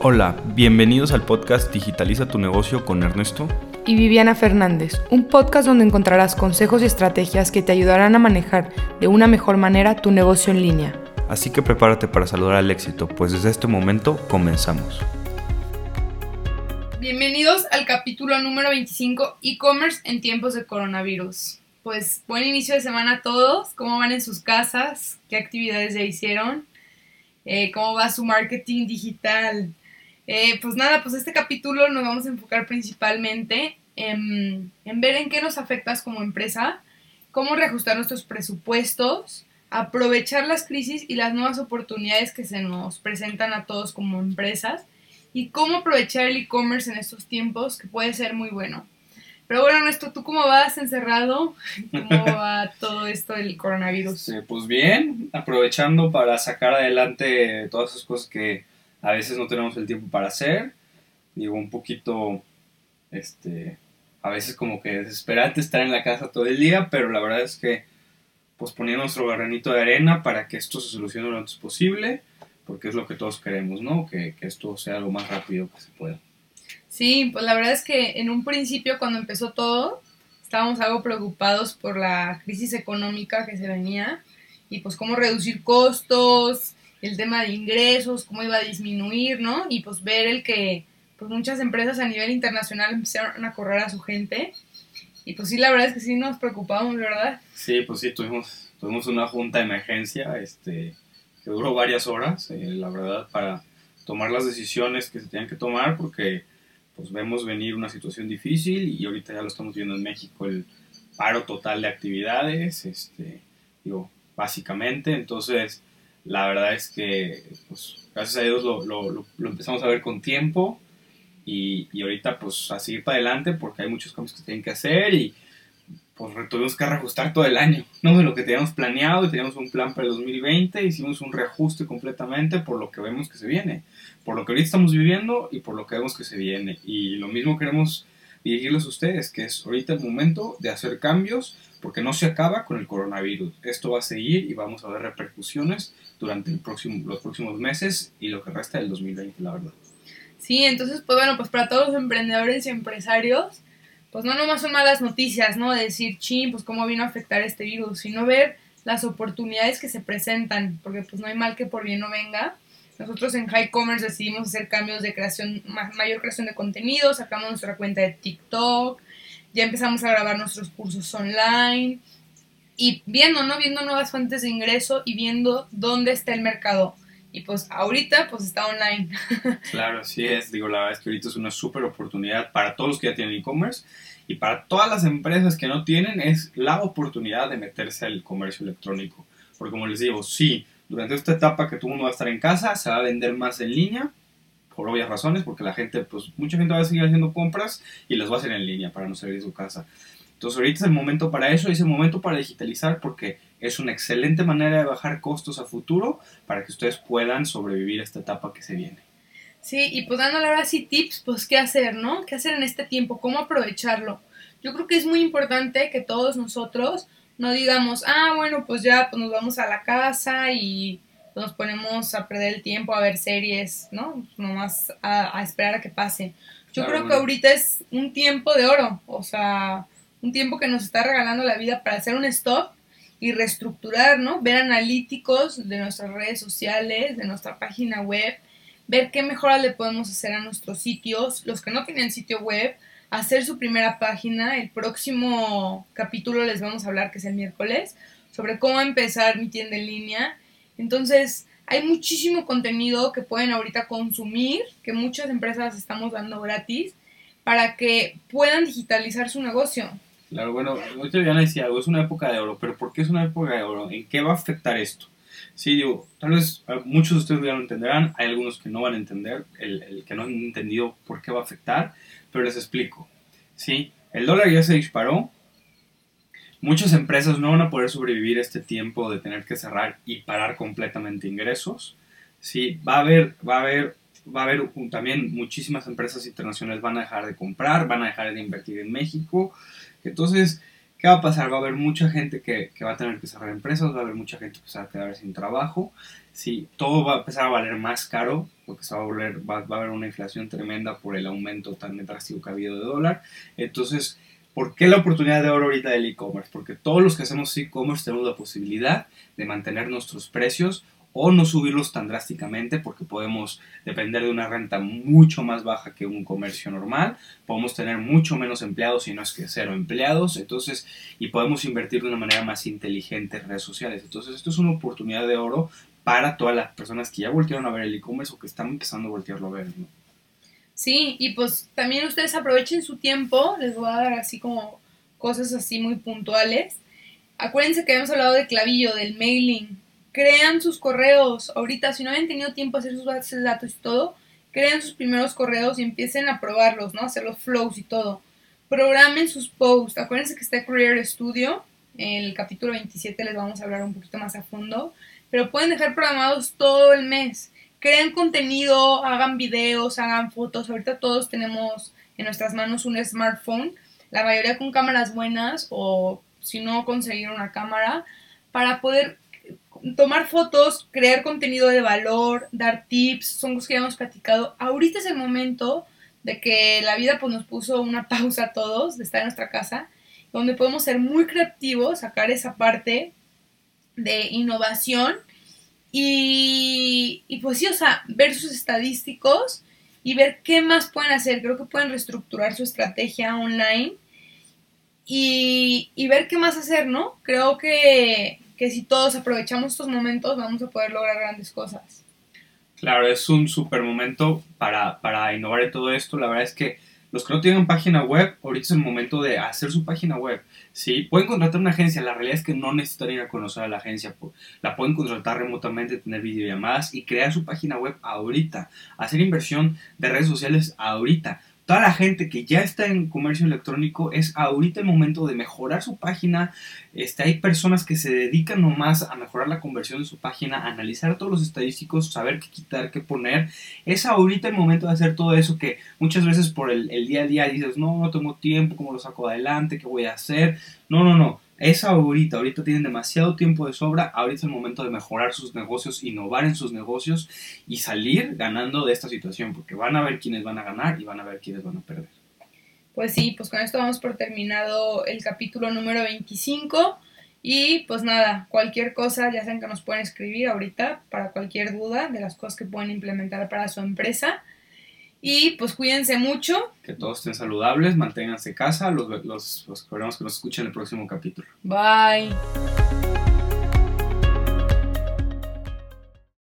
Hola, bienvenidos al podcast Digitaliza tu negocio con Ernesto y Viviana Fernández, un podcast donde encontrarás consejos y estrategias que te ayudarán a manejar de una mejor manera tu negocio en línea. Así que prepárate para saludar al éxito, pues desde este momento comenzamos. Bienvenidos al capítulo número 25, e-commerce en tiempos de coronavirus. Pues buen inicio de semana a todos, ¿cómo van en sus casas? ¿Qué actividades ya hicieron? Eh, ¿Cómo va su marketing digital? Eh, pues nada, pues este capítulo nos vamos a enfocar principalmente en, ver en qué nos afectas como empresa, cómo reajustar nuestros presupuestos, aprovechar las crisis y las nuevas oportunidades que se nos presentan a todos como empresas y cómo aprovechar el e-commerce en estos tiempos que puede ser muy bueno. Pero bueno, Néstor, ¿tú cómo vas encerrado? ¿Cómo va todo esto del coronavirus? pues bien, aprovechando para sacar adelante todas esas cosas que a veces no tenemos el tiempo para hacer, digo, un poquito, este, a veces como que desesperante estar en la casa todo el día, pero la verdad es que pues poner nuestro granito de arena para que esto se solucione lo antes posible, porque es lo que todos queremos, ¿no? Que, que esto sea lo más rápido que se pueda. Sí, pues la verdad es que en un principio cuando empezó todo, estábamos algo preocupados por la crisis económica que se venía y pues cómo reducir costos, el tema de ingresos, cómo iba a disminuir, ¿no? Y pues ver el que pues muchas empresas a nivel internacional empezaron a correr a su gente. Y pues sí, la verdad es que sí nos preocupamos, ¿verdad? Sí, pues sí, tuvimos, tuvimos una junta de emergencia este, que duró varias horas, eh, la verdad, para tomar las decisiones que se tenían que tomar, porque pues vemos venir una situación difícil y ahorita ya lo estamos viendo en México, el paro total de actividades, este, digo, básicamente, entonces la verdad es que, pues, gracias a Dios lo, lo, lo, empezamos a ver con tiempo y, y, ahorita pues a seguir para adelante porque hay muchos cambios que tienen que hacer y pues tuvimos que reajustar todo el año, ¿no? De lo que teníamos planeado y teníamos un plan para el 2020, hicimos un reajuste completamente por lo que vemos que se viene, por lo que ahorita estamos viviendo y por lo que vemos que se viene. Y lo mismo queremos dirigirles a ustedes, que es ahorita el momento de hacer cambios porque no se acaba con el coronavirus. Esto va a seguir y vamos a ver repercusiones durante los próximos meses y lo que resta del 2020, la verdad. Sí, entonces, pues bueno, pues para todos los emprendedores y empresarios, pues no nomás son malas noticias, ¿no? De decir, ching, pues cómo vino a afectar este virus, sino ver las oportunidades que se presentan, porque pues no hay mal que por bien no venga. Nosotros en High Commerce decidimos hacer cambios de creación, mayor creación de contenido, sacamos nuestra cuenta de TikTok, ya empezamos a grabar nuestros cursos online y viendo, ¿no? Viendo nuevas fuentes de ingreso y viendo dónde está el mercado. Y pues ahorita pues está online. claro, sí es. Digo, la verdad es que ahorita es una súper oportunidad para todos los que ya tienen e-commerce y para todas las empresas que no tienen es la oportunidad de meterse al comercio electrónico. Porque como les digo, sí, durante esta etapa que todo mundo va a estar en casa, se va a vender más en línea, por obvias razones, porque la gente, pues mucha gente va a seguir haciendo compras y las va a hacer en línea para no salir de su casa. Entonces ahorita es el momento para eso, es el momento para digitalizar porque es una excelente manera de bajar costos a futuro para que ustedes puedan sobrevivir a esta etapa que se viene. Sí, y pues dándole ahora sí tips, pues qué hacer, ¿no? ¿Qué hacer en este tiempo? ¿Cómo aprovecharlo? Yo creo que es muy importante que todos nosotros no digamos, ah, bueno, pues ya pues nos vamos a la casa y nos ponemos a perder el tiempo a ver series, ¿no? Nomás a, a esperar a que pase. Yo creo que ahorita es un tiempo de oro, o sea, un tiempo que nos está regalando la vida para hacer un stop y reestructurar, ¿no? Ver analíticos de nuestras redes sociales, de nuestra página web, ver qué mejoras le podemos hacer a nuestros sitios, los que no tienen sitio web, hacer su primera página. El próximo capítulo les vamos a hablar, que es el miércoles, sobre cómo empezar mi tienda en línea. Entonces, hay muchísimo contenido que pueden ahorita consumir, que muchas empresas estamos dando gratis, para que puedan digitalizar su negocio. Claro, bueno, ahorita ya decía algo, es una época de oro, pero ¿por qué es una época de oro? ¿En qué va a afectar esto? Sí, digo, tal vez muchos de ustedes ya lo entenderán, hay algunos que no van a entender, el, el, que no han entendido por qué va a afectar, pero les explico. Sí, el dólar ya se disparó, muchas empresas no van a poder sobrevivir este tiempo de tener que cerrar y parar completamente ingresos. Sí, va a haber, va a haber, va a haber también muchísimas empresas internacionales van a dejar de comprar, van a dejar de invertir en México, entonces, ¿qué va a pasar? Va a haber mucha gente que, que va a tener que cerrar empresas, va a haber mucha gente que se va a quedar sin trabajo, sí, todo va a empezar a valer más caro, porque va a, volver, va, va a haber una inflación tremenda por el aumento tan drástico que ha habido de dólar. Entonces, ¿Por qué la oportunidad de oro ahorita del e-commerce? Porque todos los que hacemos e-commerce tenemos la posibilidad de mantener nuestros precios o no subirlos tan drásticamente porque podemos depender de una renta mucho más baja que un comercio normal, podemos tener mucho menos empleados si no es que cero empleados, entonces y podemos invertir de una manera más inteligente en redes sociales. Entonces, esto es una oportunidad de oro para todas las personas que ya voltearon a ver el e-commerce o que están empezando a voltearlo a ver. Sí, y pues también ustedes aprovechen su tiempo, les voy a dar así como cosas así muy puntuales. Acuérdense que habíamos hablado de clavillo, del mailing. Crean sus correos. Ahorita, si no habían tenido tiempo a hacer sus bases de datos y todo, crean sus primeros correos y empiecen a probarlos, ¿no? Hacer los flows y todo. Programen sus posts. Acuérdense que está Career Studio. En el capítulo 27 les vamos a hablar un poquito más a fondo. Pero pueden dejar programados todo el mes creen contenido, hagan videos, hagan fotos. Ahorita todos tenemos en nuestras manos un smartphone, la mayoría con cámaras buenas o si no conseguir una cámara para poder tomar fotos, crear contenido de valor, dar tips, son cosas que ya hemos platicado. Ahorita es el momento de que la vida pues, nos puso una pausa a todos de estar en nuestra casa, donde podemos ser muy creativos, sacar esa parte de innovación y, y pues sí, o sea, ver sus estadísticos y ver qué más pueden hacer. Creo que pueden reestructurar su estrategia online y, y ver qué más hacer, ¿no? Creo que, que si todos aprovechamos estos momentos vamos a poder lograr grandes cosas. Claro, es un super momento para, para innovar en todo esto. La verdad es que los que no tienen página web, ahorita es el momento de hacer su página web. ¿sí? Pueden contratar una agencia, la realidad es que no necesitan ir a conocer a la agencia. La pueden contratar remotamente, tener videollamadas y crear su página web ahorita. Hacer inversión de redes sociales ahorita toda la gente que ya está en comercio electrónico es ahorita el momento de mejorar su página. Este, hay personas que se dedican nomás a mejorar la conversión de su página, analizar todos los estadísticos, saber qué quitar, qué poner. Es ahorita el momento de hacer todo eso que muchas veces por el, el día a día dices, no, no tengo tiempo, ¿cómo lo saco adelante? ¿Qué voy a hacer? No, no, no es ahorita, ahorita tienen demasiado tiempo de sobra, ahorita es el momento de mejorar sus negocios, innovar en sus negocios y salir ganando de esta situación, porque van a ver quiénes van a ganar y van a ver quiénes van a perder. Pues sí, pues con esto vamos por terminado el capítulo número 25 y pues nada, cualquier cosa ya saben que nos pueden escribir ahorita para cualquier duda de las cosas que pueden implementar para su empresa. Y pues cuídense mucho. Que todos estén saludables, manténganse casa. Los, los, los esperamos que nos escuchen en el próximo capítulo. Bye.